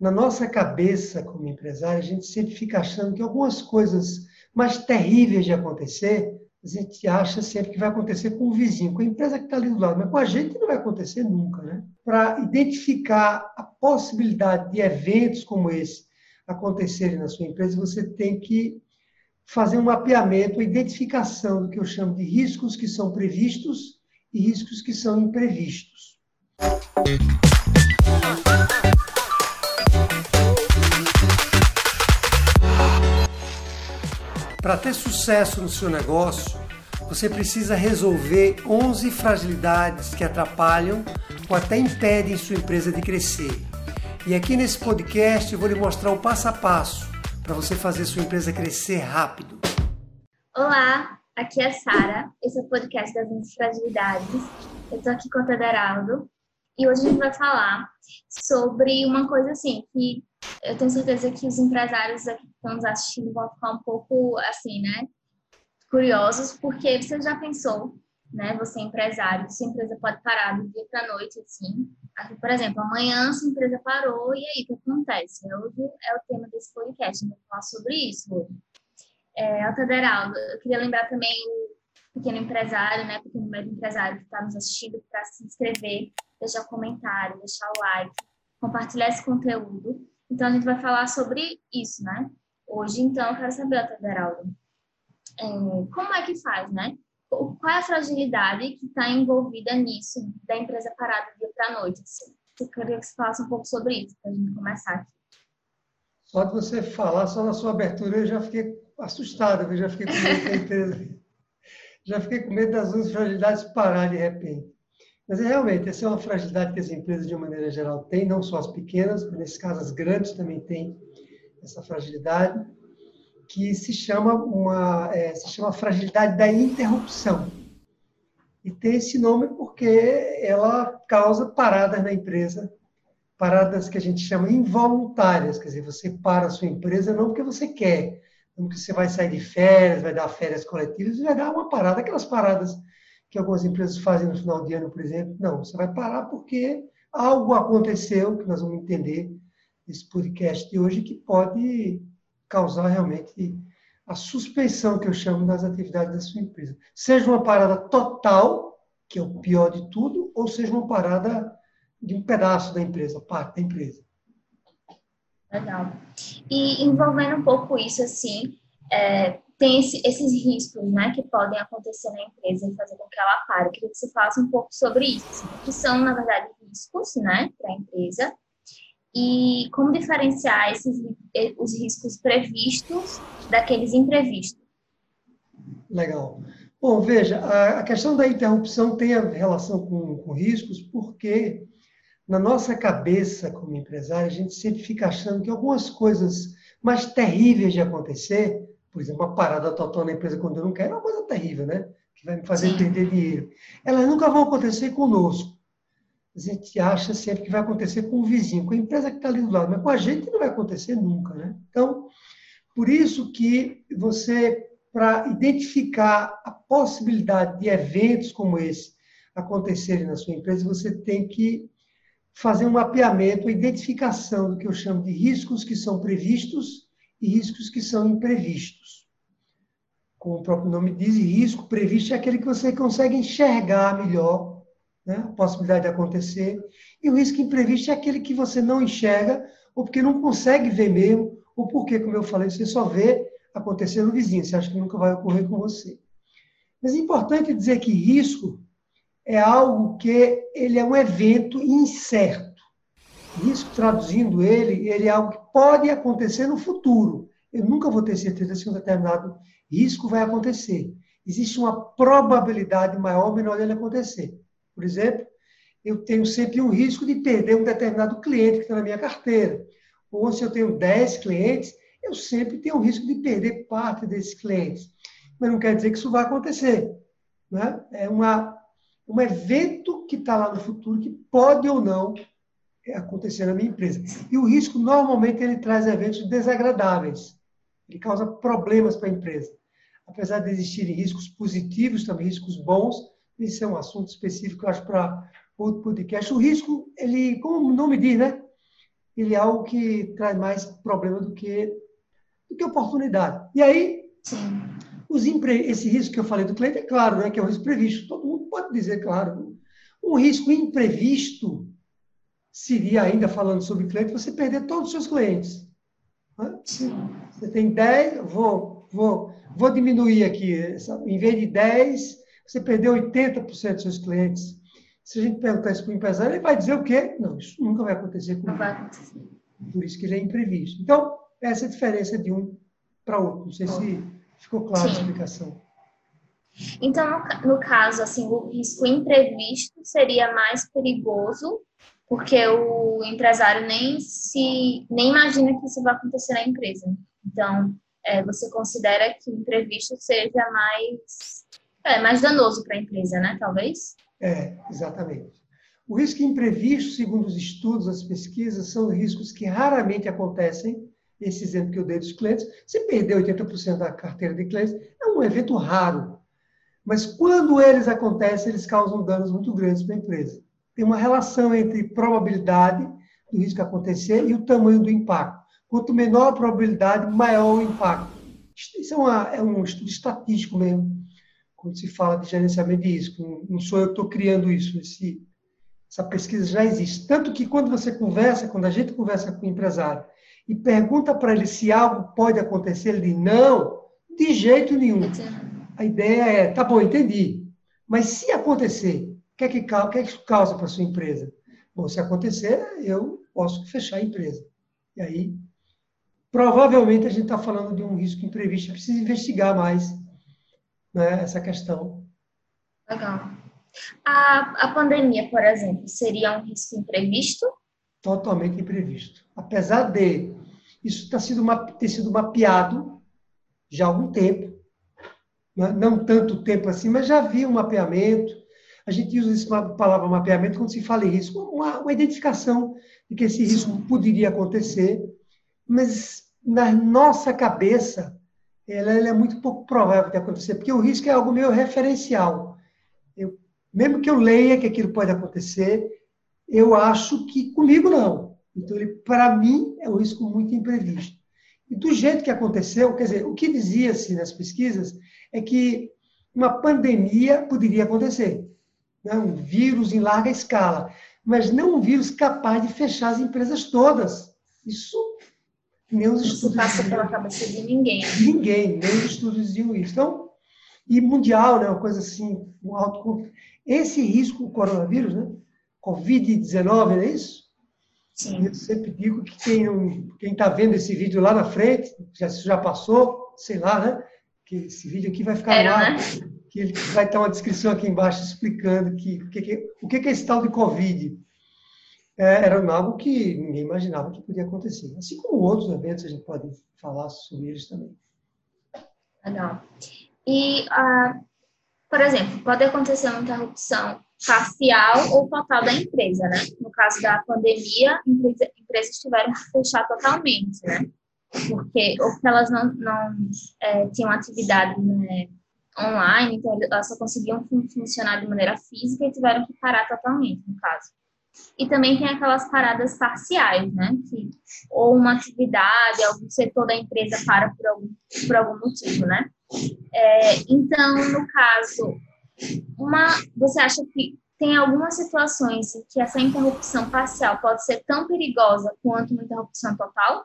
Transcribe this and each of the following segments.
na nossa cabeça, como empresário, a gente sempre fica achando que algumas coisas mais terríveis de acontecer, a gente acha sempre que vai acontecer com o vizinho, com a empresa que está ali do lado, mas com a gente não vai acontecer nunca. Né? Para identificar a possibilidade de eventos como esse acontecerem na sua empresa, você tem que fazer um mapeamento, uma identificação do que eu chamo de riscos que são previstos e riscos que são imprevistos. Para ter sucesso no seu negócio, você precisa resolver 11 fragilidades que atrapalham ou até impedem sua empresa de crescer. E aqui nesse podcast eu vou lhe mostrar o passo a passo para você fazer sua empresa crescer rápido. Olá, aqui é a Sara. Esse é o podcast das 11 fragilidades. Eu estou aqui com o Tederaldo e hoje a gente vai falar sobre uma coisa assim que eu tenho certeza que os empresários aqui que estão nos assistindo vão ficar um pouco assim, né? Curiosos, porque você já pensou, né? Você é empresário, sua empresa pode parar do dia para noite, assim. Aqui, por exemplo, amanhã sua empresa parou e aí o que acontece? Hoje é o tema desse podcast, a gente vai falar sobre isso hoje. É, Altaderaldo, eu queria lembrar também o pequeno empresário, né? Pequeno médio empresário que está nos assistindo para se inscrever, deixar um comentário, deixar o like, compartilhar esse conteúdo então, a gente vai falar sobre isso, né? Hoje, então, eu quero saber, Federaldo, é, como é que faz, né? Qual é a fragilidade que está envolvida nisso, da empresa parar do dia para a noite? Assim? Eu queria que você falasse um pouco sobre isso, para a gente começar aqui. Só de você falar, só na sua abertura, eu já fiquei assustado, eu já fiquei com medo da empresa. já fiquei com medo das fragilidades parar de repente. Mas é, realmente, essa é uma fragilidade que as empresas, de uma maneira geral, têm, não só as pequenas, mas nesse caso as grandes também têm essa fragilidade, que se chama uma é, se chama fragilidade da interrupção. E tem esse nome porque ela causa paradas na empresa, paradas que a gente chama involuntárias, quer dizer, você para a sua empresa não porque você quer, não porque você vai sair de férias, vai dar férias coletivas, vai dar uma parada, aquelas paradas que algumas empresas fazem no final de ano, por exemplo. Não, você vai parar porque algo aconteceu, que nós vamos entender nesse podcast de hoje, que pode causar realmente a suspensão, que eu chamo, das atividades da sua empresa. Seja uma parada total, que é o pior de tudo, ou seja uma parada de um pedaço da empresa, parte da empresa. Legal. E envolvendo um pouco isso, assim, é, tem esse, esses riscos né, que podem acontecer na empresa e fazer com que ela pare. Eu queria que você falasse um pouco sobre isso, que são, na verdade, riscos né, para a empresa e como diferenciar esses, os riscos previstos daqueles imprevistos. Legal. Bom, veja, a, questão da interrupção tem relação com, com riscos porque na nossa cabeça, como empresário, a gente sempre fica achando que algumas coisas mais terríveis de acontecer por exemplo, uma parada total na empresa quando eu não quero é uma coisa terrível, né? Que vai me fazer Sim. perder dinheiro. Elas nunca vão acontecer conosco. A gente acha sempre que vai acontecer com o vizinho, com a empresa que está ali do lado, mas com a gente não vai acontecer nunca, né? Então, por isso que você, para identificar a possibilidade de eventos como esse acontecerem na sua empresa, você tem que fazer um mapeamento, uma identificação do que eu chamo de riscos que são previstos riscos que são imprevistos. Como o próprio nome diz, risco previsto é aquele que você consegue enxergar melhor né, a possibilidade de acontecer. E o risco imprevisto é aquele que você não enxerga, ou porque não consegue ver mesmo, ou porque, como eu falei, você só vê acontecer no vizinho, você acha que nunca vai ocorrer com você. Mas é importante dizer que risco é algo que ele é um evento incerto. Risco, traduzindo ele, ele é algo que pode acontecer no futuro. Eu nunca vou ter certeza se um determinado risco vai acontecer. Existe uma probabilidade maior ou menor dele acontecer. Por exemplo, eu tenho sempre um risco de perder um determinado cliente que está na minha carteira. Ou se eu tenho 10 clientes, eu sempre tenho o risco de perder parte desses clientes. Mas não quer dizer que isso vai acontecer. Né? É uma, um evento que está lá no futuro que pode ou não acontecer na minha empresa. E o risco, normalmente, ele traz eventos desagradáveis. Ele causa problemas para a empresa. Apesar de existirem riscos positivos, também riscos bons, isso é um assunto específico, eu acho, para outro podcast. O risco, ele, como o nome diz, né? ele é algo que traz mais problema do que, do que oportunidade. E aí, os impre... esse risco que eu falei do cliente é claro, né, que é o risco previsto. Todo mundo pode dizer, claro. Um risco imprevisto seria, ainda falando sobre cliente, você perder todos os seus clientes. Né? Você tem 10, vou, vou, vou diminuir aqui. Em vez de 10, você perdeu 80% dos seus clientes. Se a gente perguntar isso para o empresário, ele vai dizer o quê? Não, isso nunca vai acontecer comigo. Não vai acontecer. Por isso que ele é imprevisto. Então, essa é a diferença de um para outro. Não sei se ficou clara a explicação. Então, no, no, caso, assim, o risco imprevisto seria mais perigoso, porque o empresário nem se nem imagina que isso vai acontecer na empresa. Então, é, você considera que o imprevisto seja mais é, mais danoso para a empresa, né? Talvez. É, exatamente. O risco imprevisto, segundo os estudos, as pesquisas, são riscos que raramente acontecem. Esse exemplo que eu dei dos clientes, você perdeu 80% da carteira de clientes, é um evento raro. Mas quando eles acontecem, eles causam danos muito grandes para a empresa. Tem uma relação entre probabilidade do risco acontecer e o tamanho do impacto. Quanto menor a probabilidade, maior o impacto. Isso é, uma, é um estudo estatístico mesmo quando se fala de gerenciamento de risco. Não sou eu que estou criando isso, esse, essa pesquisa já existe. Tanto que quando você conversa, quando a gente conversa com o empresário e pergunta para ele se algo pode acontecer, ele diz, não, de jeito nenhum. A ideia é, tá bom, entendi, mas se acontecer, que é que, o que, é que causa para a sua empresa? Bom, se acontecer, eu posso fechar a empresa. E aí, provavelmente a gente está falando de um risco imprevisto, precisa investigar mais né, essa questão. Legal. A, a pandemia, por exemplo, seria um risco imprevisto? Totalmente imprevisto. Apesar de isso ter sido, ter sido mapeado já há algum tempo, né, não tanto tempo assim, mas já havia um mapeamento. A gente usa a palavra mapeamento quando se fala em risco, uma, uma identificação de que esse risco poderia acontecer, mas na nossa cabeça ela, ela, é muito pouco provável de acontecer, porque o risco é algo meio referencial. Eu, mesmo que eu leia que aquilo pode acontecer, eu acho que comigo não. Então, para mim, é um risco muito imprevisto. E do jeito que aconteceu, quer dizer, o que dizia-se nas pesquisas é que uma pandemia poderia acontecer, né? um vírus em larga escala, mas não um vírus capaz de fechar as empresas todas. Isso nem os estudos. Isso passa pela cabeça de ninguém. Ninguém, nem os estudos diziam isso. Então, e mundial, né, uma coisa assim, um alto. Esse risco, o coronavírus, né? Covid-19, não é isso? Sim. Eu sempre digo que quem quem está vendo esse vídeo lá na frente, já, já passou, sei lá, né? Que esse vídeo aqui vai ficar Era, lá. Né? Que ele vai ter uma descrição aqui embaixo explicando que, que, que, o que é esse tal de Covid é, era algo que ninguém imaginava que podia acontecer. Assim como outros eventos, a gente pode falar sobre eles também. Legal. E, uh, por exemplo, pode acontecer uma interrupção parcial ou total da empresa, né? No caso da pandemia, empresa, empresas tiveram que fechar totalmente, né? Porque, ou porque elas não, não é, tinham atividade né, online, então elas só conseguiam funcionar de maneira física e tiveram que parar totalmente, no caso. E também tem aquelas paradas parciais, né? Que, ou uma atividade, algum setor da empresa para por algum, por algum motivo, né? É, então, no caso, uma, você acha que tem algumas situações em que essa interrupção parcial pode ser tão perigosa quanto uma interrupção total?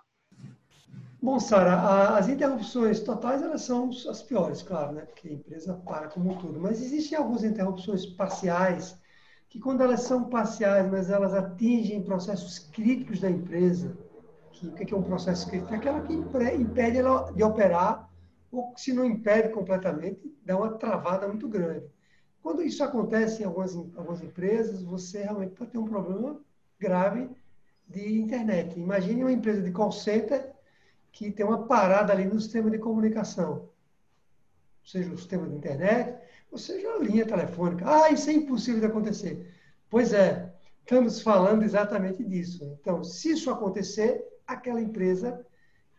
Bom, Sara, as interrupções totais elas são as piores, claro, né? Porque a empresa para como um todo. Mas existem algumas interrupções parciais que quando elas são parciais, mas elas atingem processos críticos da empresa, que, o que é um processo crítico? É aquela que impede ela de operar, ou se não impede completamente, dá uma travada muito grande. Quando isso acontece em algumas, algumas empresas, você realmente pode ter um problema grave de internet. Imagine uma empresa de call center que tem uma parada ali no sistema de comunicação, seja o sistema de internet, ou seja, a linha telefônica. Ah, isso é impossível de acontecer. Pois é, estamos falando exatamente disso. Então, se isso acontecer, aquela empresa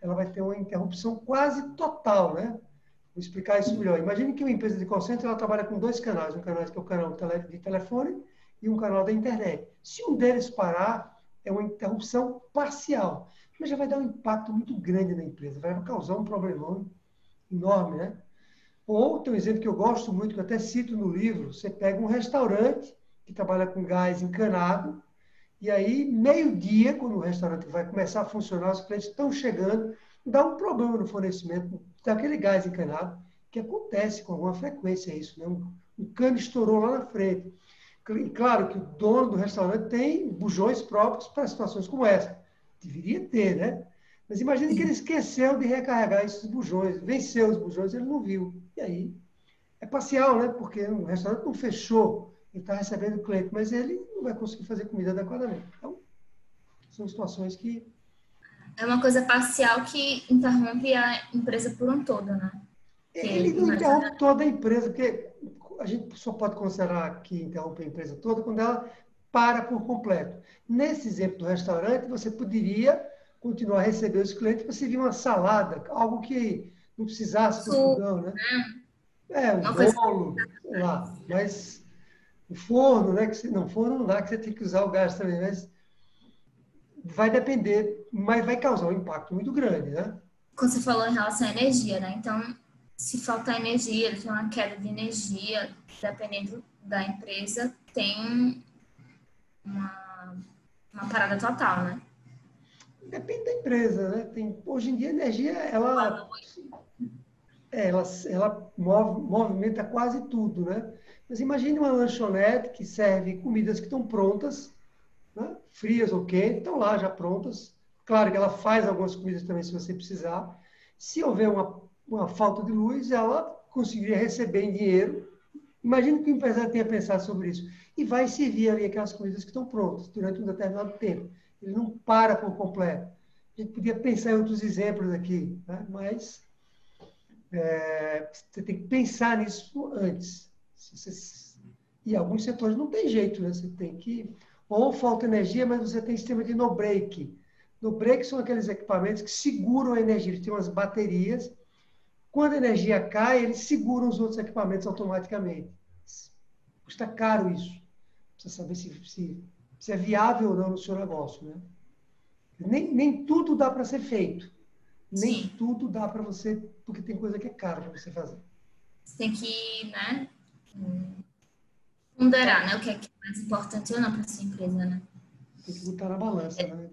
ela vai ter uma interrupção quase total, né? Vou explicar isso melhor. Imagine que uma empresa de call center ela trabalha com dois canais, um canal que é o canal de telefone e um canal da internet. Se um deles parar, é uma interrupção parcial, mas já vai dar um impacto muito grande na empresa, vai causar um problemão enorme, né? Ou tem um exemplo que eu gosto muito, que eu até cito no livro, você pega um restaurante que trabalha com gás encanado, e aí, meio-dia, quando o restaurante vai começar a funcionar, os clientes estão chegando, dá um problema no fornecimento daquele gás encanado, que acontece com alguma frequência isso, né? Um, um cano estourou lá na frente. E claro que o dono do restaurante tem bujões próprios para situações como essa. Deveria ter, né? Mas imagine que ele esqueceu de recarregar esses bujões, venceu os bujões, ele não viu. E aí, é parcial, né? Porque o restaurante não fechou, ele está recebendo o cliente, mas ele não vai conseguir fazer comida adequadamente. Então, são situações que... É uma coisa parcial que interrompe a empresa por um todo, né? Ele não interrompe toda a empresa, porque a gente só pode considerar que interrompe a empresa toda quando ela para por completo. Nesse exemplo do restaurante, você poderia continuar a receber os clientes para servir uma salada, algo que não precisasse do fogão, né? É, um bolo, sei lá. Mas o forno, né? Que você, não, forno não dá, que você tem que usar o gás também, mas vai depender, mas vai causar um impacto muito grande, né? Quando você falou em relação à energia, né? Então, se faltar energia, ele tem uma queda de energia, dependendo da empresa, tem uma, uma parada total, né? Depende da empresa, né? Tem, hoje em dia a energia, ela, é, ela, ela move, movimenta quase tudo, né? Mas imagine uma lanchonete que serve comidas que estão prontas, né? frias ou quentes, estão lá já prontas. Claro que ela faz algumas comidas também se você precisar. Se houver uma uma falta de luz, ela conseguiria receber em dinheiro. Imagina que o empresário tenha pensado sobre isso. E vai servir ali aquelas coisas que estão prontas durante um determinado tempo. Ele não para por completo. A gente podia pensar em outros exemplos aqui, né? mas é, você tem que pensar nisso antes. Você, e alguns setores não tem jeito, né? Você tem que. Ou falta energia, mas você tem sistema de no-break. No-break são aqueles equipamentos que seguram a energia. Eles têm umas baterias quando a energia cai, eles seguram os outros equipamentos automaticamente. Custa caro isso. Precisa saber se, se, se é viável ou não no seu negócio. Né? Nem, nem tudo dá para ser feito. Nem Sim. tudo dá para você, porque tem coisa que é caro para você fazer. Você tem que, né? Ponderar, né? O que é, é mais importante ou não para sua empresa, né? Tem que botar na balança, é. né?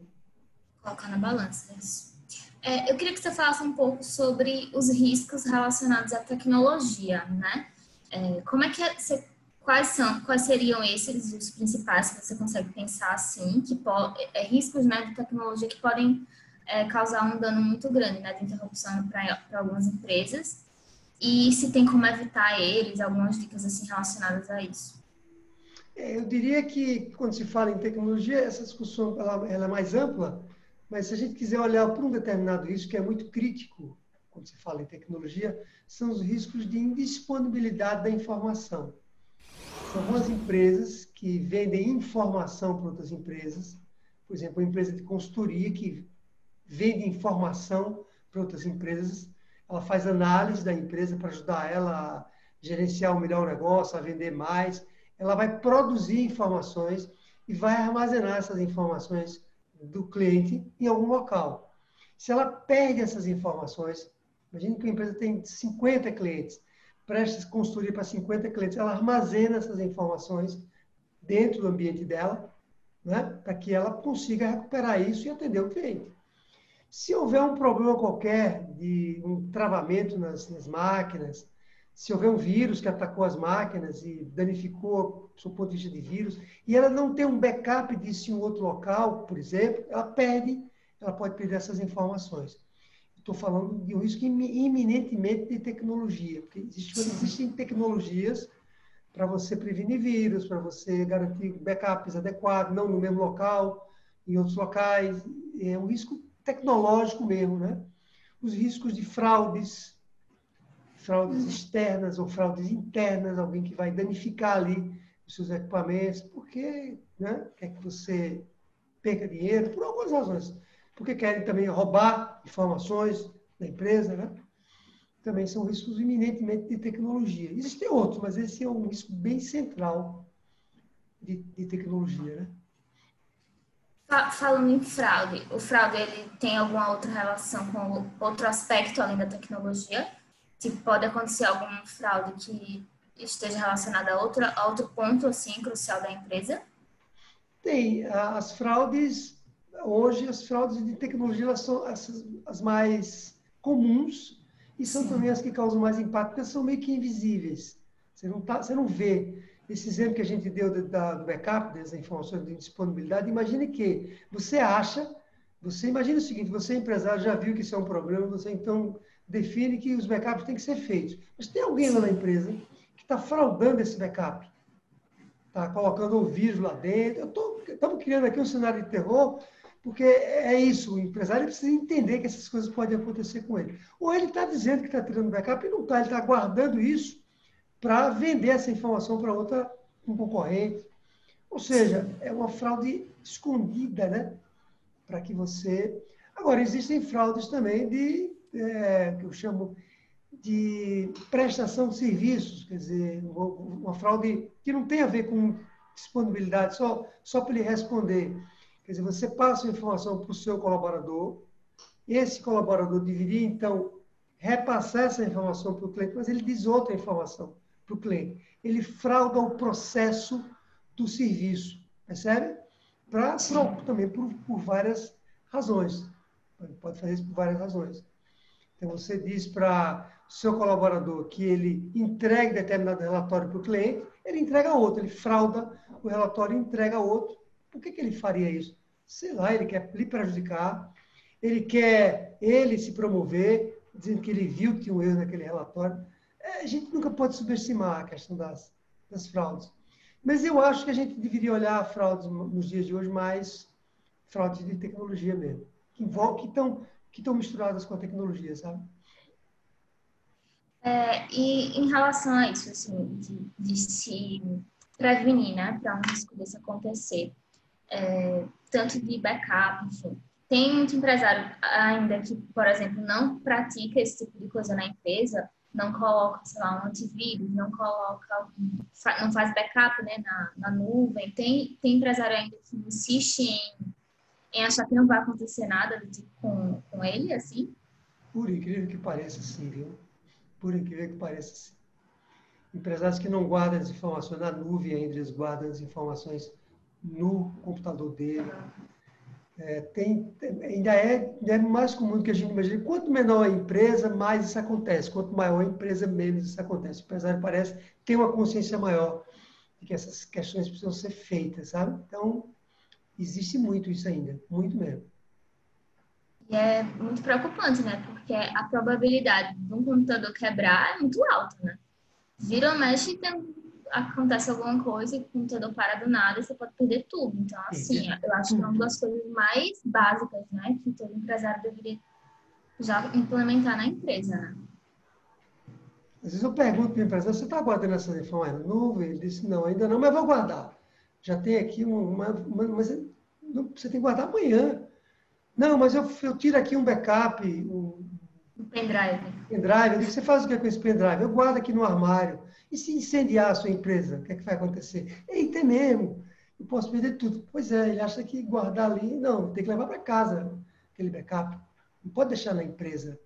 Colocar na balança, isso. É, eu queria que você falasse um pouco sobre os riscos relacionados à tecnologia, né? É, como é que é, você, quais são, quais seriam esses os principais que você consegue pensar assim, que pode, é, riscos né, de tecnologia que podem é, causar um dano muito grande, né, de interrupção para algumas empresas e se tem como evitar eles, algumas dicas assim relacionadas a isso. É, eu diria que quando se fala em tecnologia, essa discussão ela, ela é mais ampla, mas se a gente quiser olhar para um determinado risco que é muito crítico, quando se fala em tecnologia, são os riscos de indisponibilidade da informação. São algumas empresas que vendem informação para outras empresas, por exemplo, uma empresa de consultoria que vende informação para outras empresas, ela faz análise da empresa para ajudar ela a gerenciar o melhor negócio, a vender mais. Ela vai produzir informações e vai armazenar essas informações do cliente em algum local. Se ela perde essas informações, imagine que a empresa tem 50 clientes, presta consultoria para 50 clientes, ela armazena essas informações dentro do ambiente dela, né, para que ela consiga recuperar isso e atender o cliente. Se houver um problema qualquer de um travamento nas, nas máquinas, se houver um vírus que atacou as máquinas e danificou do ponto de vista de vírus, e ela não tem um backup disso em outro local, por exemplo, ela perde, ela pode perder essas informações. Estou falando de um risco iminentemente de tecnologia, porque existe, existem tecnologias para você prevenir vírus, para você garantir backups adequados, não no mesmo local, em outros locais. É um risco tecnológico mesmo, né? Os riscos de fraudes, fraudes externas ou fraudes internas, alguém que vai danificar ali os seus equipamentos, porque né, quer que você perca dinheiro, por algumas razões. Porque querem também roubar informações da empresa, né? Também são riscos iminentemente de tecnologia. Existem outros, mas esse é um risco bem central de, de tecnologia, né? Falando em fraude, o fraude ele tem alguma outra relação com outro aspecto além da tecnologia? Tipo, pode acontecer algum fraude que esteja relacionado a, outra, a outro ponto assim crucial da empresa? Tem. As fraudes, hoje, as fraudes de tecnologia são as, as mais comuns e são Sim. também as que causam mais impacto, porque são meio que invisíveis. Você não, tá, você não vê. Esse exemplo que a gente deu da, do backup, dessas informações de disponibilidade, imagine que você acha, você imagina o seguinte, você empresário já viu que isso é um problema, você então define que os backups têm que ser feitos. Mas tem alguém lá na empresa que está fraudando esse backup está colocando o vírus lá dentro. Estamos criando aqui um cenário de terror, porque é isso, o empresário precisa entender que essas coisas podem acontecer com ele. Ou ele está dizendo que está tirando backup e não está, ele está guardando isso para vender essa informação para outra um concorrente. Ou seja, é uma fraude escondida, né? Para que você. Agora, existem fraudes também de, é, que eu chamo de prestação de serviços, quer dizer, uma fraude que não tem a ver com disponibilidade, só, só para ele responder. Quer dizer, você passa a informação para o seu colaborador, esse colaborador deveria, então, repassar essa informação para o cliente, mas ele diz outra informação para o cliente. Ele frauda o processo do serviço, percebe? Pra, também por, por várias razões. Pode fazer isso por várias razões. Então, você diz para seu colaborador que ele entregue determinado relatório para o cliente, ele entrega outro, ele frauda o relatório e entrega outro. Por que, que ele faria isso? Sei lá, ele quer lhe prejudicar, ele quer ele se promover, dizendo que ele viu que tinha um erro naquele relatório. É, a gente nunca pode subestimar a questão das, das fraudes. Mas eu acho que a gente deveria olhar fraudes nos dias de hoje mais fraudes de tecnologia mesmo, que, que estão que misturadas com a tecnologia, sabe? É, e em relação a isso, assim, de, de se prevenir, né, para um risco desse acontecer, é, tanto de backup, enfim, tem muito empresário ainda que, por exemplo, não pratica esse tipo de coisa na empresa, não coloca, sei lá, um antivírus, não coloca, não faz backup, né, na, na nuvem. Tem, tem empresário ainda que insiste em, em achar que não vai acontecer nada tipo, com, com ele, assim? Por incrível que pareça, sim, viu? por incrível que pareça. Empresários que não guardam as informações na nuvem ainda, eles guardam as informações no computador dele. É, tem, ainda, é, é mais comum do que a gente imagina. Quanto menor a empresa, mais isso acontece. Quanto maior a empresa, menos isso acontece. O empresário parece ter uma consciência maior de que essas questões precisam ser feitas, sabe? Então, existe muito isso ainda, muito mesmo. E é muito preocupante, né? Porque a probabilidade de um computador quebrar é muito alta, né? Vira ou mexe tem, acontece alguma coisa e o computador para do nada você pode perder tudo. Então, assim, eu acho que é uma das coisas mais básicas, né? Que todo empresário deveria já implementar na empresa, né? Às vezes eu pergunto para o empresário, você está guardando essas informações na nuvem? Ele disse, não, ainda não, mas vou guardar. Já tem aqui uma, uma mas você tem que guardar amanhã. Não, mas eu, eu tiro aqui um backup, um, um pendrive. Pendrive. Você faz o que com esse pendrive? Eu guardo aqui no armário. E se incendiar a sua empresa, o que, é que vai acontecer? Eita, mesmo. Eu posso perder tudo. Pois é, ele acha que guardar ali, não, tem que levar para casa aquele backup. Não pode deixar na empresa.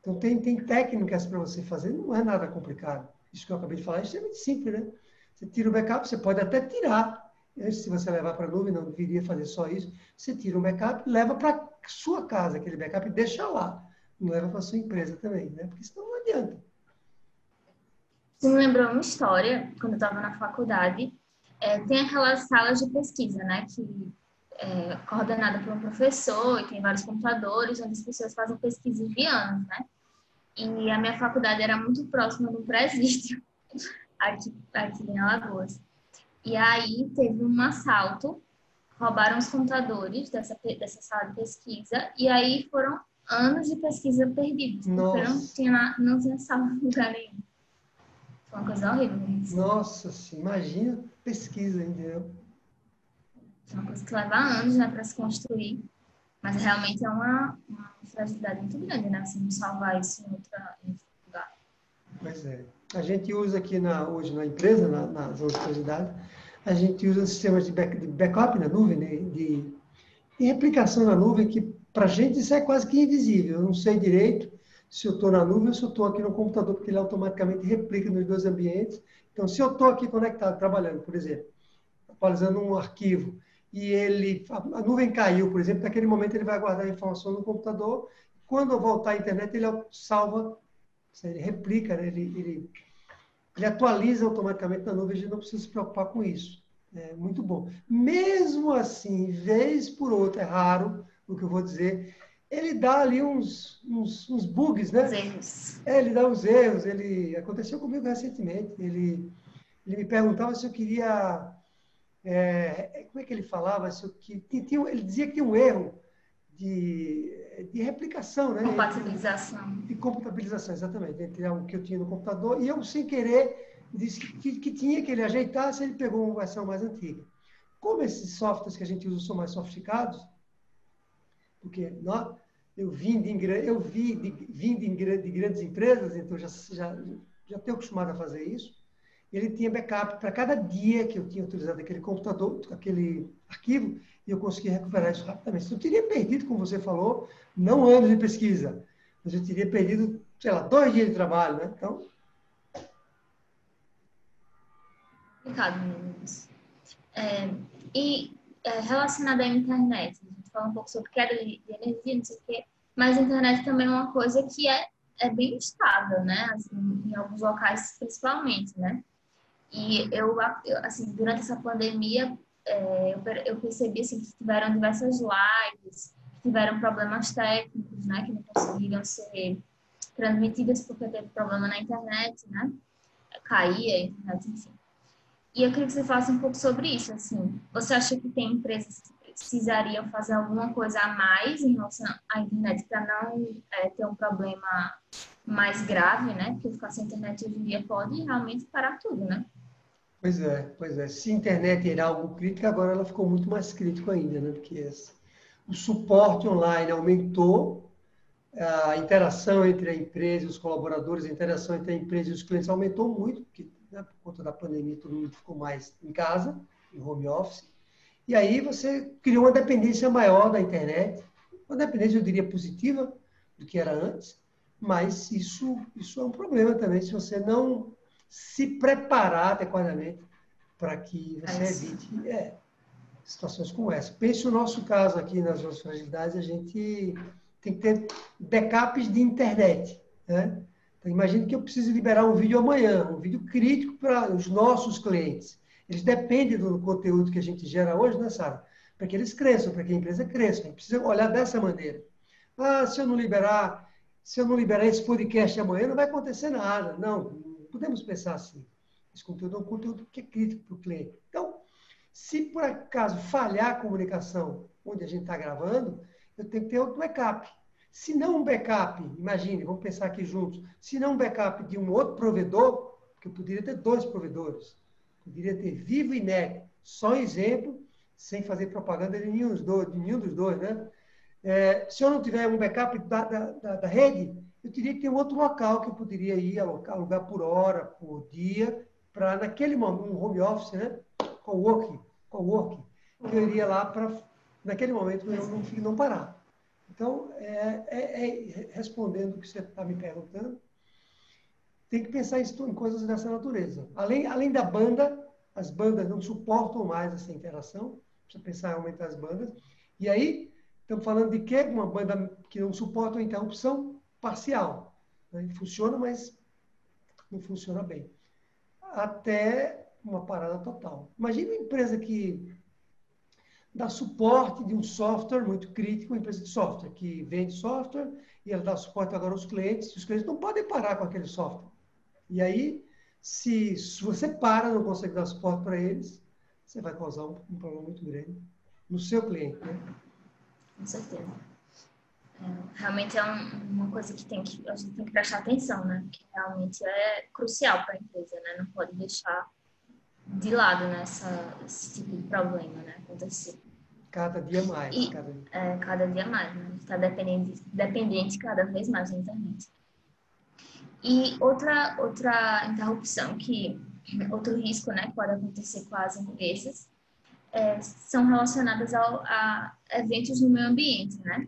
Então, tem, tem técnicas para você fazer, não é nada complicado. Isso que eu acabei de falar é extremamente simples, né? Você tira o backup, você pode até tirar se você levar para a nuvem, não deveria fazer só isso. Você tira um backup, leva para sua casa aquele backup e deixa lá. Leva para sua empresa também, né? Porque senão não adianta. Você me lembrou uma história, quando eu estava na faculdade. É, tem aquelas salas de pesquisa, né? Que é coordenada por um professor e tem vários computadores onde as pessoas fazem pesquisas de anos, né? E a minha faculdade era muito próxima do presídio, aqui, aqui em Alagoas. E aí teve um assalto, roubaram os computadores dessa, dessa sala de pesquisa, e aí foram anos de pesquisa perdidos, Nossa. porque não tinha, não tinha salvo em lugar nenhum. Foi uma coisa horrível. Mesmo. Nossa, imagina pesquisa, entendeu? É uma coisa que leva anos né, para se construir, mas realmente é uma, uma fragilidade muito grande, né? Assim, salvar isso em, outra, em outro lugar. Pois é. A gente usa aqui na, hoje na empresa, na, nas universidades, a gente usa sistemas de, back, de backup na nuvem, né? de Tem replicação na nuvem que, para a gente, isso é quase que invisível. Eu não sei direito se eu estou na nuvem ou se eu estou aqui no computador, porque ele automaticamente replica nos dois ambientes. Então, se eu estou aqui conectado, trabalhando, por exemplo, atualizando um arquivo, e ele, a nuvem caiu, por exemplo, naquele momento ele vai guardar a informação no computador. Quando eu voltar à internet, ele salva, ele replica, né? ele, ele, ele atualiza automaticamente na nuvem, a gente não precisa se preocupar com isso. É muito bom. Mesmo assim, vez por outra, é raro o que eu vou dizer, ele dá ali uns, uns, uns bugs, né? Os erros. É, ele dá uns erros. Ele aconteceu comigo recentemente. Ele, ele me perguntava se eu queria é, como é que ele falava? Se eu, que, tinha, ele dizia que tinha um erro de, de replicação, né? Compatibilização. De compatibilização, exatamente, entre o que eu tinha no computador e eu, sem querer, disse que, que tinha que ele ajeitasse, ele pegou uma versão mais antiga. Como esses softwares que a gente usa são mais sofisticados, porque eu vim de, eu vi de, vim de, de grandes empresas, então já, já, já tenho acostumado a fazer isso, ele tinha backup para cada dia que eu tinha utilizado aquele computador, aquele arquivo, e eu conseguia recuperar isso rapidamente. Eu teria perdido, como você falou, não anos de pesquisa, mas eu teria perdido, sei lá, dois dias de trabalho, né? Então... Meninos. É, e é, relacionado à internet, fala um pouco sobre queda de, de energia, não sei o quê, mas a internet também é uma coisa que é, é bem estável, né? Assim, em alguns locais, principalmente, né? E eu, assim, durante essa pandemia, é, eu, percebi assim, que tiveram diversas lives, tiveram problemas técnicos, né, que não conseguiram ser transmitidas porque teve problema na internet, né? Caía a internet, enfim. E eu queria que você falasse um pouco sobre isso, assim. Você acha que tem empresas que precisariam fazer alguma coisa a mais em relação à internet para não é, ter um problema mais grave, né? Porque ficar sem internet hoje em dia pode realmente parar tudo, né? Pois é, pois é. Se a internet era algo crítico, agora ela ficou muito mais crítico ainda, né? Porque o suporte online aumentou, a interação entre a empresa e os colaboradores, a interação entre a empresa e os clientes aumentou muito, porque né, por conta da pandemia todo mundo ficou mais em casa, em home office. E aí você criou uma dependência maior da internet, uma dependência, eu diria, positiva do que era antes, mas isso, isso é um problema também, se você não se preparar adequadamente para que você é evite é, situações como essa. Pense o nosso caso aqui nas nossas fragilidades, a gente tem que ter backups de internet. Né? Então, imagine que eu preciso liberar um vídeo amanhã, um vídeo crítico para os nossos clientes. Eles dependem do conteúdo que a gente gera hoje, né, Sara? Para que eles cresçam, para que a empresa cresça. Precisa olhar dessa maneira. Ah, se eu não liberar, se eu não liberar esse podcast amanhã, não vai acontecer nada. Não, podemos pensar assim. Esse conteúdo é um conteúdo que é crítico para o cliente. Então, se por acaso falhar a comunicação onde a gente está gravando, eu tenho que ter outro backup. Se não um backup, imagine, vamos pensar aqui juntos, se não um backup de um outro provedor, porque eu poderia ter dois provedores, poderia ter Vivo e NET, só exemplo, sem fazer propaganda de nenhum dos dois, nenhum dos dois né? É, se eu não tiver um backup da, da, da, da rede, eu teria que ter um outro local que eu poderia ir, alugar por hora, por dia, para naquele momento, um home office, né? Co-working, co-working, que eu iria lá para, naquele momento, eu não, não parar. Então, é, é, é, respondendo o que você está me perguntando, tem que pensar em, coisas dessa natureza. Além, além da banda, as bandas não suportam mais essa interação, precisa pensar em aumentar as bandas. E aí, estamos falando de quê? Uma banda que não suporta a interrupção parcial. Né? Funciona, mas não funciona bem. Até uma parada total. Imagina uma empresa que dá suporte de um software muito crítico, uma empresa de software que vende software e ela dá suporte agora aos clientes, os clientes não podem parar com aquele software. E aí, se, se você para, não consegue dar suporte para eles, você vai causar um, um problema muito grande no seu cliente, né? Com certeza realmente é um, uma coisa que, tem que a gente tem que prestar atenção, né? Que realmente é crucial para a empresa, né? Não pode deixar de lado nessa né, esse tipo de problema, né? Acontecer. Cada dia mais. E, cada... É, cada dia mais, né? Está dependente, dependente cada vez mais da internet. E outra, outra interrupção que, outro risco, né, pode acontecer com as empresas é, são relacionadas ao, a eventos no meio ambiente, né?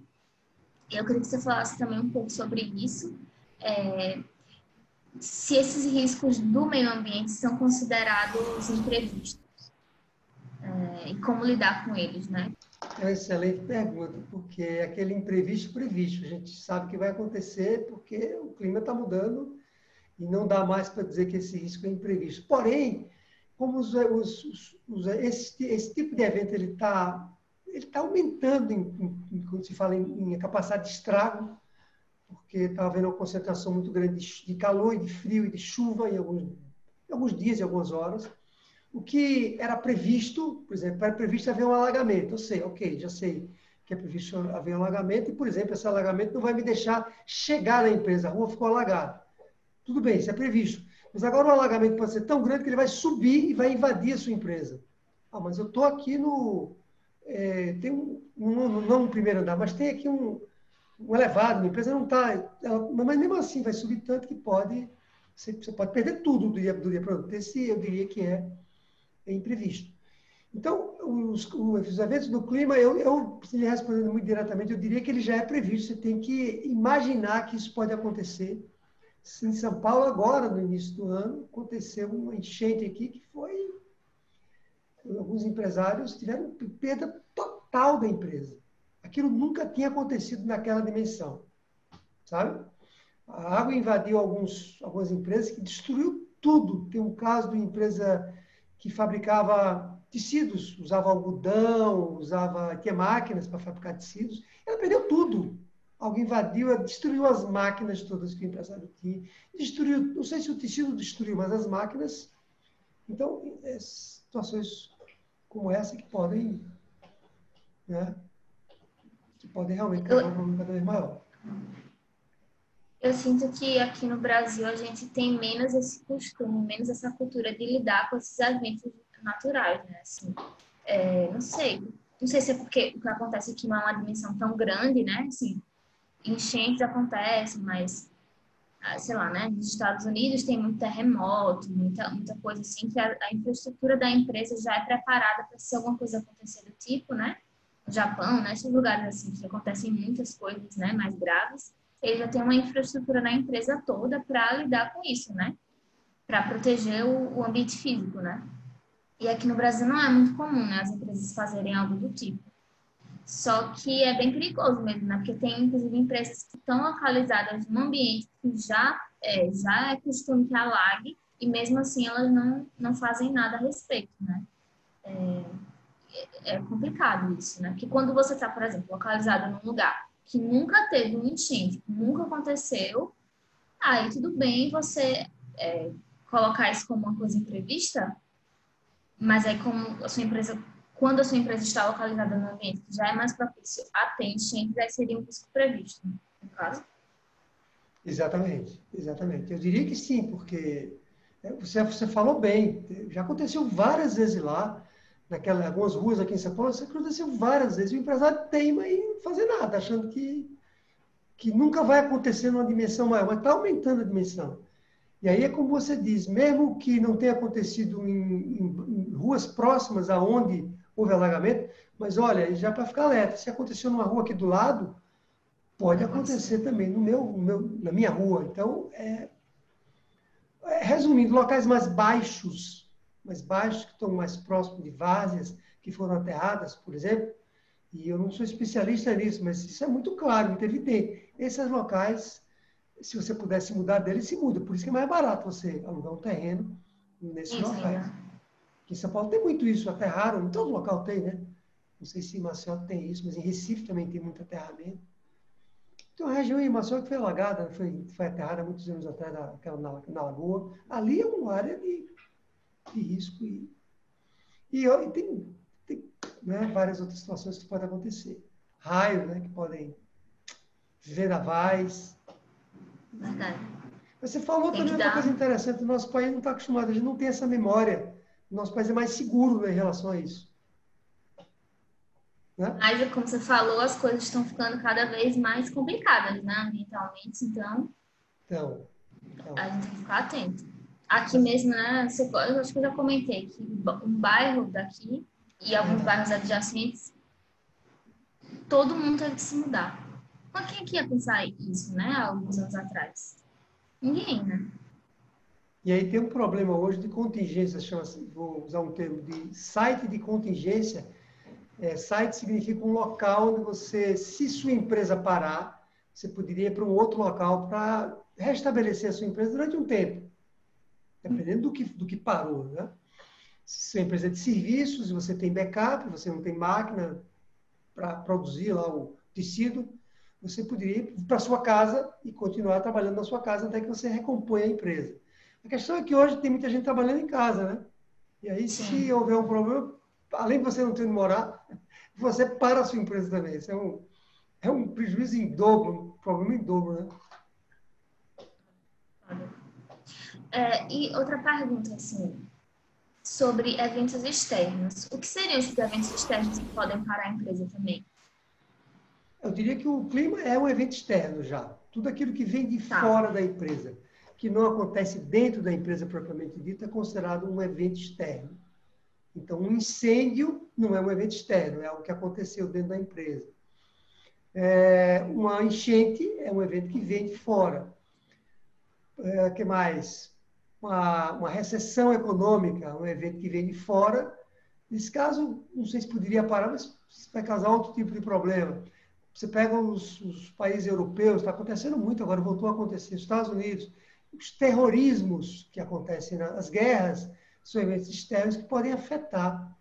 Eu queria que você falasse também um pouco sobre isso. É, se esses riscos do meio ambiente são considerados imprevistos e como lidar com eles, né? É uma excelente pergunta, porque é aquele imprevisto previsto. A gente sabe que vai acontecer porque o clima está mudando e não dá mais para dizer que esse risco é imprevisto. Porém, como os, os, os, esse, esse, tipo de evento ele está ele tá aumentando em, em, quando se fala em, em capacidade de estrago, porque está havendo uma concentração muito grande de, de, calor e de frio e de chuva em alguns, em alguns dias e algumas horas. O que era previsto, por exemplo, era previsto haver um alagamento. Eu sei, ok, já sei que é previsto haver um alagamento e, por exemplo, esse alagamento não vai me deixar chegar na empresa, a rua ficou alagada. Tudo bem, isso é previsto. Mas agora o alagamento pode ser tão grande que ele vai subir e vai invadir a sua empresa. Ah, mas eu estou aqui no. É, tem um, um, não um primeiro andar, mas tem aqui um, um elevado, minha empresa não está. Mas mesmo assim vai subir tanto que pode. Você, pode perder tudo do dia, dia para o outro. Esse eu diria que é imprevisto. Então, os, os, eventos do clima, eu, eu, se lhe respondendo muito diretamente, eu diria que ele já é previsto. Você tem que imaginar que isso pode acontecer em São Paulo, agora, no início do ano, aconteceu uma enchente aqui que foi. Alguns empresários tiveram perda total da empresa. Aquilo nunca tinha acontecido naquela dimensão. Sabe? A água invadiu alguns, algumas empresas que destruiu tudo. Tem um caso de uma empresa que fabricava tecidos, usava algodão, usava, tinha máquinas para fabricar tecidos. Ela perdeu tudo. Alguém invadiu, destruiu as máquinas todas que o empresário tinha. Destruiu, não sei se o tecido destruiu, mas as máquinas. Então, é, situações como essa que podem, né, que podem realmente causar um problema maior. Eu sinto que aqui no Brasil a gente tem menos esse costume, menos essa cultura de lidar com esses eventos naturais, né? Assim, é, não sei, não sei se é porque o que acontece aqui não é uma dimensão tão grande, né? Assim, enchentes acontecem, mas ah, sei lá, né? Nos Estados Unidos tem muito terremoto, muita, muita coisa assim, que a, a infraestrutura da empresa já é preparada para se alguma coisa acontecer do tipo, né? No Japão, né? Esses lugares assim que acontecem muitas coisas, né? Mais graves, ele já tem uma infraestrutura na empresa toda para lidar com isso, né? Para proteger o, o ambiente físico, né? E aqui no Brasil não é muito comum, né? As empresas fazerem algo do tipo. Só que é bem perigoso mesmo, né? Porque tem, inclusive, empresas que estão localizadas num ambiente que já é, já é costume que alague e mesmo assim elas não, não fazem nada a respeito, né? É, é complicado isso, né? Porque quando você está, por exemplo, localizado num lugar que nunca teve um enchente, nunca aconteceu, aí tudo bem você é, colocar isso como uma coisa imprevista, mas aí como a sua empresa quando a sua empresa está localizada no ambiente que já é mais propício a ter enchentes, aí seria um risco previsto, no caso? Exatamente, exatamente. Eu diria que sim, porque é, você, você falou bem, já aconteceu várias vezes lá, naquelas algumas ruas aqui em São Paulo, isso aconteceu várias vezes. O empresário teima em fazer nada, achando que, que nunca vai acontecer numa dimensão maior, mas está aumentando a dimensão. E aí é como você diz, mesmo que não tenha acontecido em, em, em ruas próximas aonde houve alagamento, mas olha, já para ficar alerta, se aconteceu numa rua aqui do lado, pode acontecer também no meu, no meu na minha rua. Então, é, é, resumindo, locais mais baixos, mais baixos, que estão mais próximos de várzeas que foram aterradas, por exemplo, e eu não sou especialista nisso, mas isso é muito claro, muito evidente. Esses locais, se você pudesse mudar deles, se muda. Por isso que é mais barato você alugar um terreno nesses locais. Aqui em São Paulo tem muito isso, aterraram, em todo local tem, né? Não sei se em Maceió tem isso, mas em Recife também tem muito aterramento. Tem uma região em Maceió que foi alagada, foi, foi aterrada muitos anos atrás na, na, na Lagoa. Ali é uma área de, de risco e, e, e tem, tem né, várias outras situações que podem acontecer. Raios, né, que podem vendavais. Verdade. Você falou também uma coisa interessante, o nosso país não está acostumado, a gente não tem essa memória nosso país é mais seguro né, em relação a isso. Né? Mas, como você falou, as coisas estão ficando cada vez mais complicadas, né, ambientalmente, então, então, então. a gente tem que ficar atento. Aqui mesmo, né, eu acho que eu já comentei que um bairro daqui, e alguns bairros adjacentes, todo mundo teve que se mudar. Mas quem é que ia pensar isso, né, há alguns anos atrás? Ninguém, né? E aí tem um problema hoje de contingência, vou usar um termo de site de contingência. É, site significa um local onde você, se sua empresa parar, você poderia ir para um outro local para restabelecer a sua empresa durante um tempo, dependendo do que, do que parou, né? Se sua empresa é de serviços, você tem backup, você não tem máquina para produzir lá o tecido, você poderia ir para sua casa e continuar trabalhando na sua casa até que você recomponha a empresa. A questão é que hoje tem muita gente trabalhando em casa, né? E aí, Sim. se houver um problema, além de você não ter onde morar, você para a sua empresa também. Isso é um, é um prejuízo em dobro, um problema em dobro, né? É, e outra pergunta, assim, sobre eventos externos. O que seriam esses eventos externos que podem parar a empresa também? Eu diria que o clima é um evento externo já. Tudo aquilo que vem de tá. fora da empresa, que não acontece dentro da empresa propriamente dita, é considerado um evento externo. Então, um incêndio não é um evento externo, é algo que aconteceu dentro da empresa. É, uma enchente é um evento que vem de fora. É, que mais? Uma, uma recessão econômica, um evento que vem de fora. Nesse caso, não sei se poderia parar, mas vai causar outro tipo de problema. Você pega os, os países europeus, está acontecendo muito agora, voltou a acontecer, nos Estados Unidos, os terrorismos que acontecem, as guerras, são eventos externos que podem afetar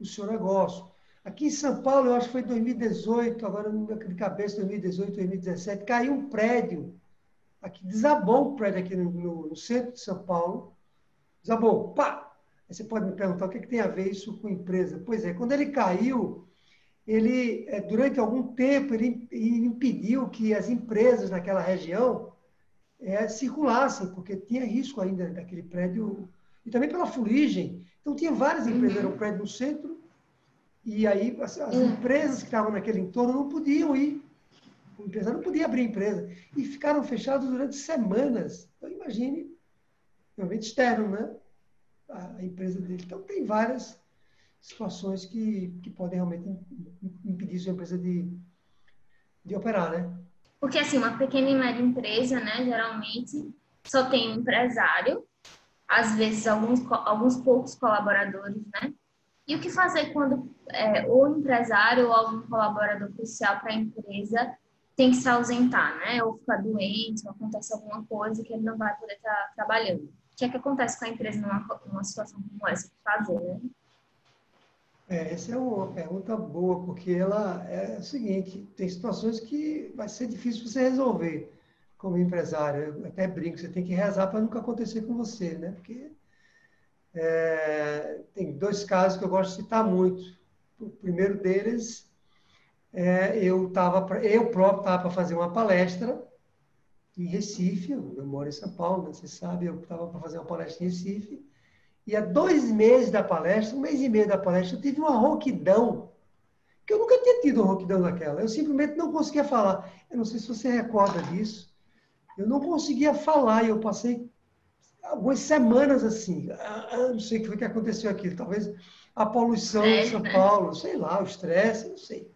o seu negócio. Aqui em São Paulo, eu acho que foi em 2018, agora de cabeça, 2018, 2017, caiu um prédio, aqui desabou um prédio aqui no, no, no centro de São Paulo, desabou, pá! Aí você pode me perguntar o que, que tem a ver isso com empresa. Pois é, quando ele caiu, ele, é, durante algum tempo, ele, impediu que as empresas naquela região é, circulassem, porque tinha risco ainda daquele prédio, e também pela fuligem. Então, tinha várias empresas, era um prédio no centro, e aí as, as empresas que estavam naquele entorno não podiam ir. O empresário não podia abrir empresa. E ficaram fechados durante semanas. Então, imagine, evento externo, né? A, a empresa dele. Então, tem várias situações que, que podem realmente impedir sua empresa de, de operar, né? Porque, assim, uma pequena e média empresa, né, geralmente só tem um empresário, às vezes alguns, alguns poucos colaboradores, né? E o que fazer quando é, o empresário ou algum colaborador crucial para a empresa tem que se ausentar, né? Ou ficar doente, ou acontece alguma coisa que ele não vai poder estar tá trabalhando. O que é que acontece com a empresa numa, numa situação como essa? O que fazer, né? É, essa é uma pergunta boa, porque ela é o seguinte, tem situações que vai ser difícil você resolver como empresário. Eu até brinco, você tem que rezar para nunca acontecer com você, né? Porque é, tem dois casos que eu gosto de citar muito. O primeiro deles, é, eu, tava eu próprio estava para fazer uma palestra em Recife, eu, eu moro em São Paulo, né? você sabe, eu estava para fazer uma palestra em Recife, e há dois meses da palestra, um mês e meio da palestra, eu tive uma rouquidão, que eu nunca tinha tido uma rouquidão daquela. Eu simplesmente não conseguia falar. Eu não sei se você recorda disso. Eu não conseguia falar e eu passei algumas semanas assim. Ah, ah, não sei o que foi que aconteceu aqui. Talvez a poluição em São né? Paulo, sei lá, o estresse, não sei.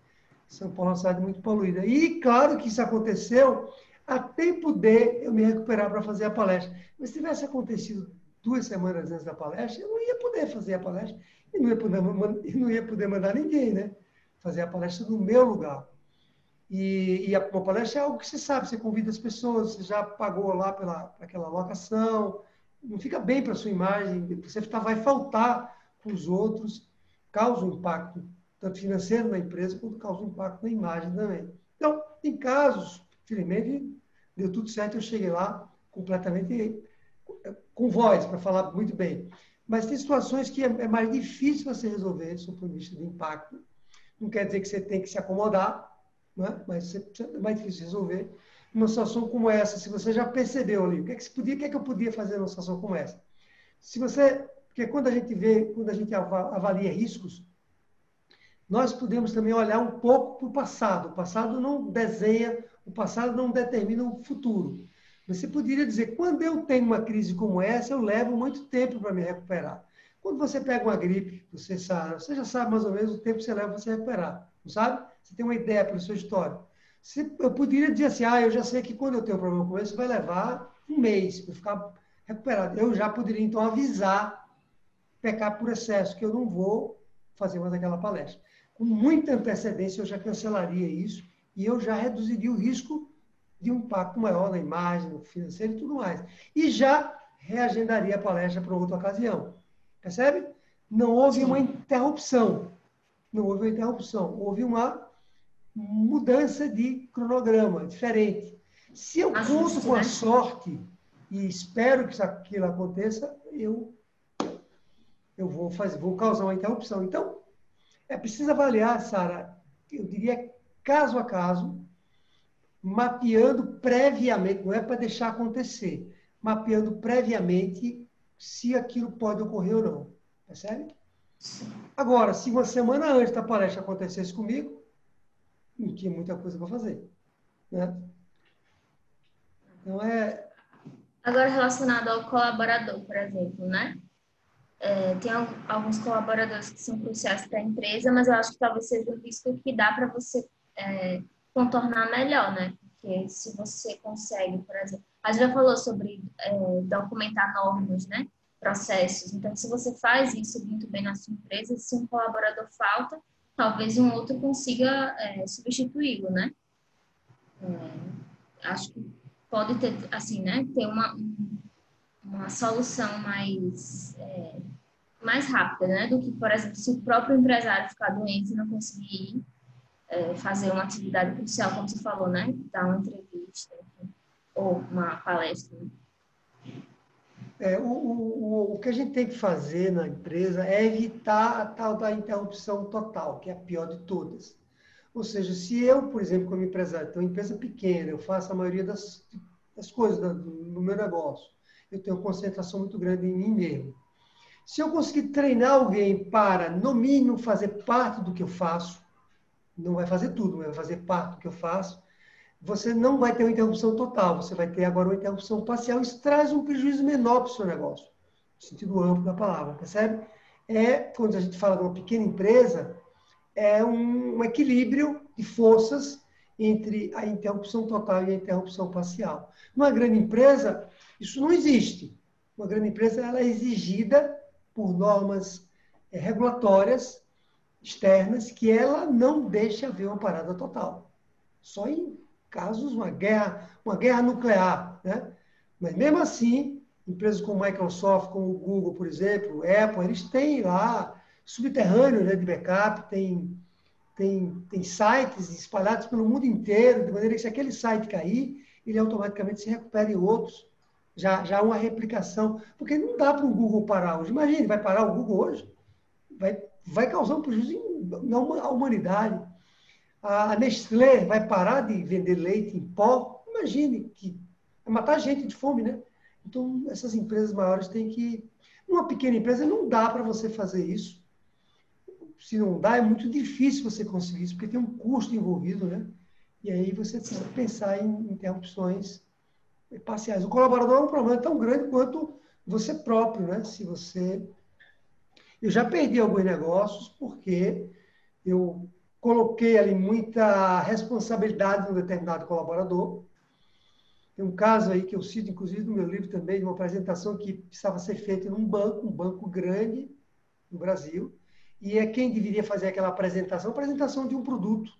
São Paulo é uma cidade muito poluída. E claro que isso aconteceu a tempo de eu me recuperar para fazer a palestra. Mas se tivesse acontecido duas semanas antes da palestra, eu não ia poder fazer a palestra e não ia poder, não ia poder mandar ninguém, né? Fazer a palestra no meu lugar. E, e a, a palestra é algo que você sabe, você convida as pessoas, você já pagou lá pela, aquela locação, não fica bem para sua imagem, você tá, vai faltar para os outros, causa um impacto, tanto financeiro na empresa, quanto causa um impacto na imagem também. Então, em casos, felizmente, deu tudo certo, eu cheguei lá completamente com voz, para falar muito bem. Mas tem situações que é, é mais difícil você resolver, do ponto de vista de impacto. Não quer dizer que você tem que se acomodar, né? mas é mais difícil resolver. Uma situação como essa, se você já percebeu ali, o que, é que, podia, o que, é que eu podia fazer numa situação como essa? Se você, porque quando a gente vê, quando a gente avalia riscos, nós podemos também olhar um pouco para o passado. O passado não desenha, o passado não determina o futuro. Você poderia dizer, quando eu tenho uma crise como essa, eu levo muito tempo para me recuperar. Quando você pega uma gripe, você sabe, você já sabe mais ou menos o tempo que você leva para você recuperar, não sabe? Você tem uma ideia pela sua história. eu poderia dizer assim, ah, eu já sei que quando eu tenho um problema com isso, vai levar um mês para ficar recuperado. Eu já poderia, então, avisar, pecar por excesso, que eu não vou fazer mais aquela palestra. Com muita antecedência, eu já cancelaria isso e eu já reduziria o risco de um impacto maior na imagem, no financeiro e tudo mais. E já reagendaria a palestra para outra ocasião. Percebe? Não houve Sim. uma interrupção. Não houve uma interrupção. Houve uma mudança de cronograma diferente. Se eu conto com a né? sorte e espero que aquilo aconteça, eu eu vou fazer, vou causar uma interrupção. Então, é preciso avaliar, Sara, eu diria caso a caso, mapeando previamente, não é para deixar acontecer, mapeando previamente se aquilo pode ocorrer ou não. Percebe? Agora, se uma semana antes da palestra acontecesse comigo, não tinha muita coisa para fazer. Né? Então é. Agora, relacionado ao colaborador, por exemplo, né? É, tem alguns colaboradores que são cruciais para a empresa, mas eu acho que talvez seja um risco que dá para você é, contornar melhor, né? Porque se você consegue, por exemplo, a gente já falou sobre é, documentar normas, né? Processos. Então, se você faz isso muito bem na sua empresa, se um colaborador falta, talvez um outro consiga é, substituí-lo, né? É, acho que pode ter, assim, né? Ter uma, uma solução mais é, mais rápida, né? Do que, por exemplo, se o próprio empresário ficar doente e não conseguir é, fazer uma atividade crucial, como você falou, né? Dar uma entrevista ou uma palestra. É, o, o, o que a gente tem que fazer na empresa é evitar a tal da interrupção total, que é a pior de todas. Ou seja, se eu, por exemplo, como empresário, tenho uma empresa pequena, eu faço a maioria das, das coisas do, do meu negócio, eu tenho concentração muito grande em mim mesmo. Se eu conseguir treinar alguém para, no mínimo, fazer parte do que eu faço, não vai fazer tudo, mas vai fazer parte do que eu faço, você não vai ter uma interrupção total, você vai ter agora uma interrupção parcial. Isso traz um prejuízo menor para o seu negócio, no sentido amplo da palavra, percebe? É, quando a gente fala de uma pequena empresa, é um, um equilíbrio de forças entre a interrupção total e a interrupção parcial. Numa grande empresa, isso não existe. Uma grande empresa ela é exigida por normas é, regulatórias externas que ela não deixa haver uma parada total. Só em casos uma guerra, uma guerra nuclear, né? Mas mesmo assim, empresas como Microsoft, como Google, por exemplo, Apple, eles têm lá subterrâneos né, de backup, tem, tem, tem sites espalhados pelo mundo inteiro, de maneira que se aquele site cair, ele automaticamente se recupera em outros. Já, já uma replicação. Porque não dá para o Google parar hoje. Imagine, vai parar o Google hoje? Vai vai causar um prejuízo na humanidade. A Nestlé vai parar de vender leite em pó. Imagine que vai matar gente de fome, né? Então, essas empresas maiores têm que. Uma pequena empresa não dá para você fazer isso. Se não dá, é muito difícil você conseguir isso, porque tem um custo envolvido, né? E aí você precisa pensar em interrupções parciais. O colaborador é um problema tão grande quanto você próprio, né? Se você eu já perdi alguns negócios porque eu coloquei ali muita responsabilidade no determinado colaborador. Tem um caso aí que eu cito, inclusive, no meu livro também, de uma apresentação que precisava ser feita num banco, um banco grande no Brasil, e é quem deveria fazer aquela apresentação, apresentação de um produto.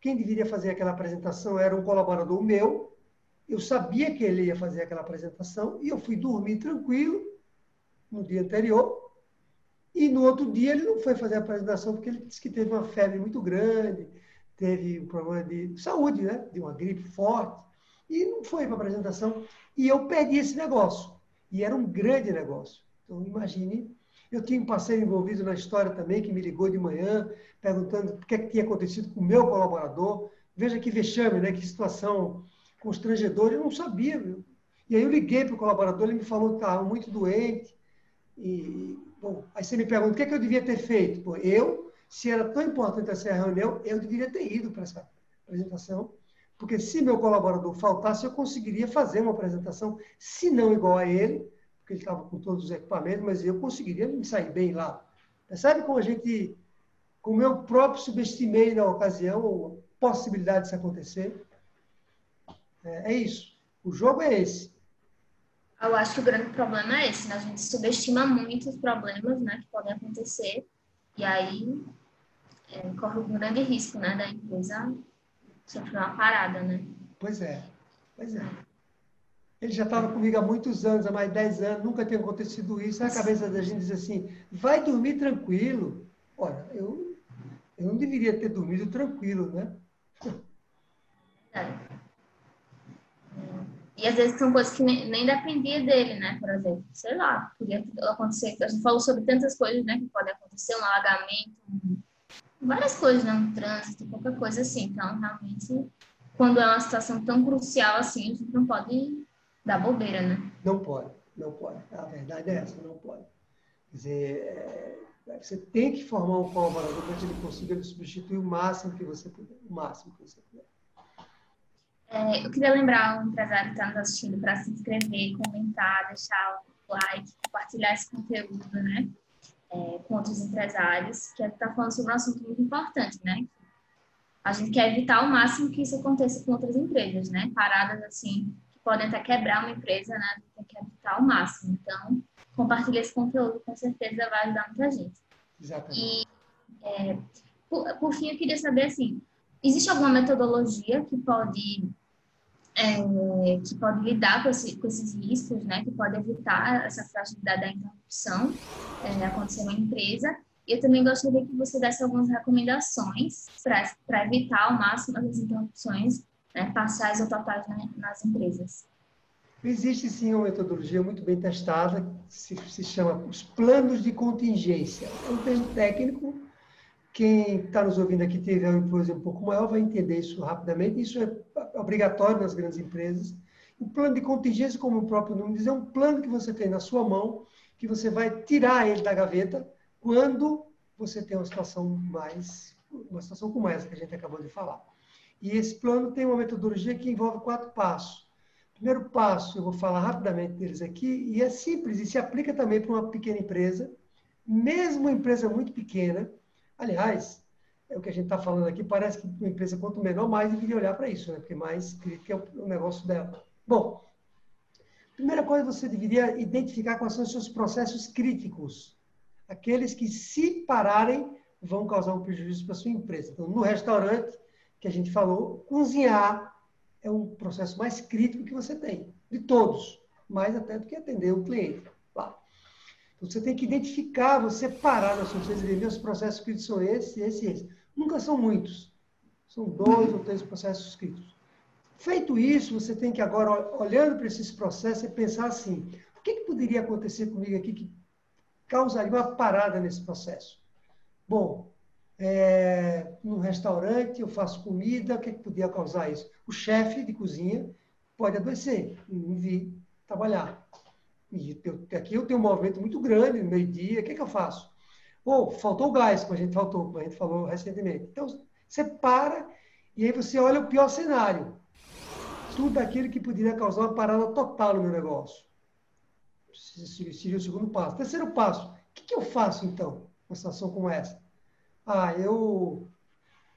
Quem deveria fazer aquela apresentação era um colaborador meu. Eu sabia que ele ia fazer aquela apresentação e eu fui dormir tranquilo no dia anterior e no outro dia ele não foi fazer a apresentação porque ele disse que teve uma febre muito grande, teve um problema de saúde, né? De uma gripe forte. E não foi para a apresentação. E eu perdi esse negócio. E era um grande negócio. Então, imagine. Eu tinha um parceiro envolvido na história também, que me ligou de manhã, perguntando o que, é que tinha acontecido com o meu colaborador. Veja que vexame, né? Que situação constrangedora. Eu não sabia, viu? E aí eu liguei para o colaborador, ele me falou que estava muito doente. E Bom, aí você me pergunta o que, é que eu devia ter feito. Bom, eu, se era tão importante essa reunião, eu deveria ter ido para essa apresentação, porque se meu colaborador faltasse, eu conseguiria fazer uma apresentação, se não igual a ele, porque ele estava com todos os equipamentos, mas eu conseguiria me sair bem lá. Sabe como a gente, como eu próprio subestimei na ocasião a possibilidade disso acontecer? É, é isso. O jogo é esse. Eu acho que o grande problema é esse, né? A gente subestima muito os problemas, né, que podem acontecer e aí é, corre um grande risco, né, da empresa sofrer uma parada, né? Pois é, pois é. Ele já estava comigo há muitos anos, há mais de 10 anos, nunca tinha acontecido isso. A cabeça da gente diz assim, vai dormir tranquilo. Ora, eu, eu não deveria ter dormido tranquilo, né? É. E às vezes são coisas que nem, nem dependia dele, né? Por exemplo, sei lá, podia acontecer. A gente falou sobre tantas coisas, né? Que podem acontecer, um alagamento, várias coisas, né? Um trânsito, qualquer coisa assim. Então, realmente, quando é uma situação tão crucial assim, a gente não pode dar bobeira, né? Não pode, não pode. A verdade é essa, não pode. Quer dizer, é, você tem que formar um colaborador para que ele consiga substituir o máximo que você puder. O máximo que você puder. É, eu queria lembrar o empresário que está nos assistindo para se inscrever, comentar, deixar o like, compartilhar esse conteúdo, né? É, com outros empresários, que está falando sobre um assunto muito importante, né? A gente quer evitar ao máximo que isso aconteça com outras empresas, né? Paradas assim, que podem até quebrar uma empresa, né? A gente tem que evitar ao máximo. Então, compartilhar esse conteúdo com certeza vai ajudar muita gente. Exatamente. E, é, por, por fim, eu queria saber, assim, existe alguma metodologia que pode é, que pode lidar com, esse, com, esses riscos, né, que pode evitar essa fragilidade da interrupção é, acontecer na empresa. Eu também gostaria que você desse algumas recomendações para evitar ao máximo as interrupções né, parciais ou totais né, nas empresas. Existe sim uma metodologia muito bem testada, se, se chama os planos de contingência. É um termo técnico quem está nos ouvindo aqui teve uma influência um pouco maior vai entender isso rapidamente. Isso é obrigatório nas grandes empresas. O plano de contingência, como o próprio nome diz, é um plano que você tem na sua mão, que você vai tirar ele da gaveta quando você tem uma situação mais, uma situação como essa que a gente acabou de falar. E esse plano tem uma metodologia que envolve quatro passos. Primeiro passo, eu vou falar rapidamente deles aqui, e é simples, e se aplica também para uma pequena empresa, mesmo uma empresa muito pequena, Aliás, é o que a gente está falando aqui, parece que uma empresa, quanto menor, mais deveria olhar para isso, né? porque mais crítico é o negócio dela. Bom, primeira coisa, você deveria identificar quais são os seus processos críticos. Aqueles que, se pararem, vão causar um prejuízo para sua empresa. Então, no restaurante, que a gente falou, cozinhar é um processo mais crítico que você tem, de todos, mais até do que atender o cliente. Você tem que identificar, você parar na sua empresa e meus processos escritos são esses, esses e esses. Nunca são muitos. São dois ou três processos escritos. Feito isso, você tem que agora, olhando para esses processos, pensar assim, o que, que poderia acontecer comigo aqui que causaria uma parada nesse processo? Bom, é, restaurante eu faço comida, o que, que podia causar isso? O chefe de cozinha pode adoecer, não vir trabalhar. E aqui eu tenho um movimento muito grande, no meio-dia, o que, que eu faço? Ou faltou o gás, como a gente faltou, como a gente falou recentemente. Então, você para e aí você olha o pior cenário. Tudo aquilo que poderia causar uma parada total no meu negócio. Seria o segundo passo. Terceiro passo, o que, que eu faço então, numa situação como essa? Ah, eu.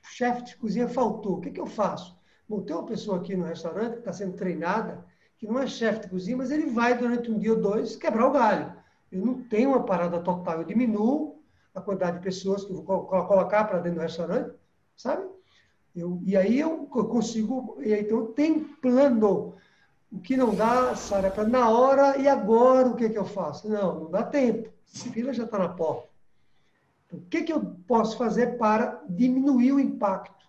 O chefe de cozinha faltou, o que, que eu faço? Bom, tem uma pessoa aqui no restaurante que está sendo treinada que não é chefe de cozinha, mas ele vai durante um dia ou dois quebrar o galho. Eu não tenho uma parada total, eu diminuo a quantidade de pessoas que eu vou colocar para dentro do restaurante, sabe? Eu, e aí eu consigo, e aí, então tem plano. O que não dá, Sara, é para na hora e agora o que, que eu faço? Não, não dá tempo. A fila já está na porta. Então, o que, que eu posso fazer para diminuir o impacto,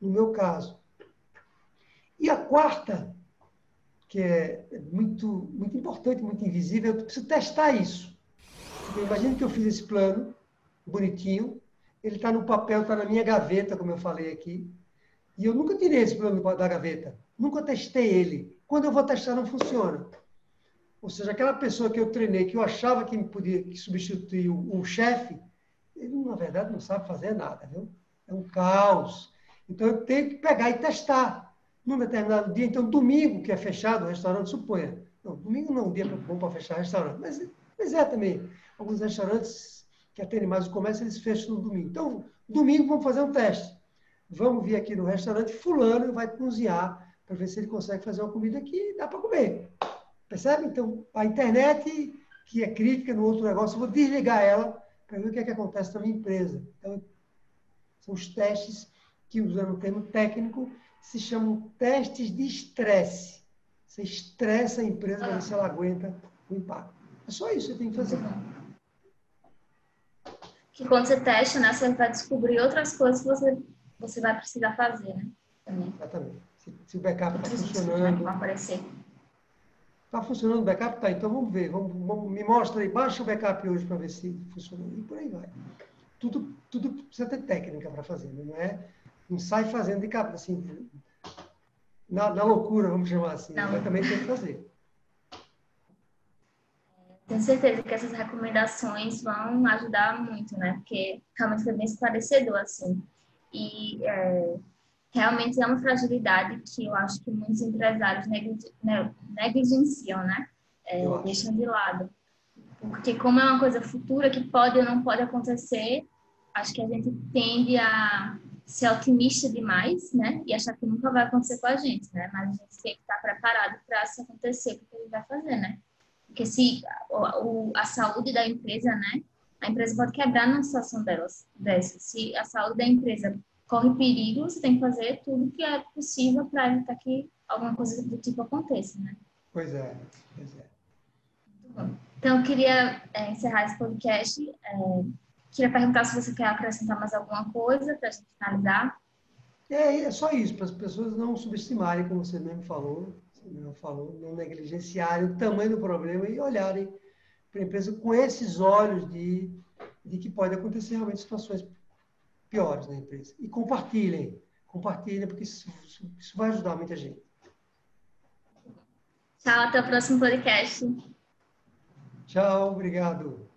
no meu caso? E a quarta que é muito, muito importante, muito invisível, eu preciso testar isso. Imagina que eu fiz esse plano, bonitinho, ele está no papel, está na minha gaveta, como eu falei aqui, e eu nunca tirei esse plano da gaveta, nunca testei ele. Quando eu vou testar, não funciona. Ou seja, aquela pessoa que eu treinei, que eu achava que me podia que substituir o, o chefe, ele, na verdade, não sabe fazer nada, viu? É um caos. Então, eu tenho que pegar e testar num determinado dia, então domingo, que é fechado o restaurante, suponha, não, Domingo não é um dia bom para fechar restaurante, mas, mas é também. Alguns restaurantes que atendem mais o comércio, eles fecham no domingo. Então, domingo vamos fazer um teste. Vamos vir aqui no restaurante, fulano vai cozinhar para ver se ele consegue fazer uma comida que dá para comer. Percebe? Então, a internet, que é crítica no outro negócio, eu vou desligar ela para ver o que, é que acontece na minha empresa. Então, são os testes que, usando o termo técnico, se chamam testes de estresse. Você estressa a empresa para ver se ela aguenta o impacto. É só isso que você tem que fazer. Que quando você testa, né, você vai descobrir outras coisas que você, você vai precisar fazer, né? Também. Exatamente. Se, se o backup está funcionando. Vai aparecer. Está funcionando o backup? Tá, então vamos ver. Vamos, vamos, me mostra aí, baixa o backup hoje para ver se funciona. E por aí vai. Tudo, tudo precisa ter técnica para fazer, não é? Não sai fazendo de capa, assim, na, na loucura, vamos chamar assim. Mas também tem que fazer. Tenho certeza que essas recomendações vão ajudar muito, né? Porque realmente foi bem esclarecedor, assim. E é, realmente é uma fragilidade que eu acho que muitos empresários né, negligenciam, né? É, deixam de lado. Porque como é uma coisa futura que pode ou não pode acontecer, acho que a gente tende a ser otimista demais, né? E achar que nunca vai acontecer com a gente, né? Mas a gente tem que estar preparado para se acontecer, o que a gente vai fazer, né? Porque se o, a saúde da empresa, né? A empresa pode quebrar numa situação delas, dessa. Se a saúde da empresa corre perigo, você tem que fazer tudo que é possível para evitar que alguma coisa do tipo aconteça, né? Pois é, pois é. Muito bom. Então, eu queria é, encerrar esse podcast. É, queria perguntar se você quer acrescentar mais alguma coisa para a gente finalizar. É, é só isso, para as pessoas não subestimarem, como você mesmo falou, você mesmo falou, não negligenciarem o tamanho do problema e olharem para a empresa com esses olhos de, de que pode acontecer realmente situações piores na empresa. E compartilhem. Compartilhem, porque isso, isso vai ajudar muita gente. Tchau, até o próximo podcast. Tchau, obrigado.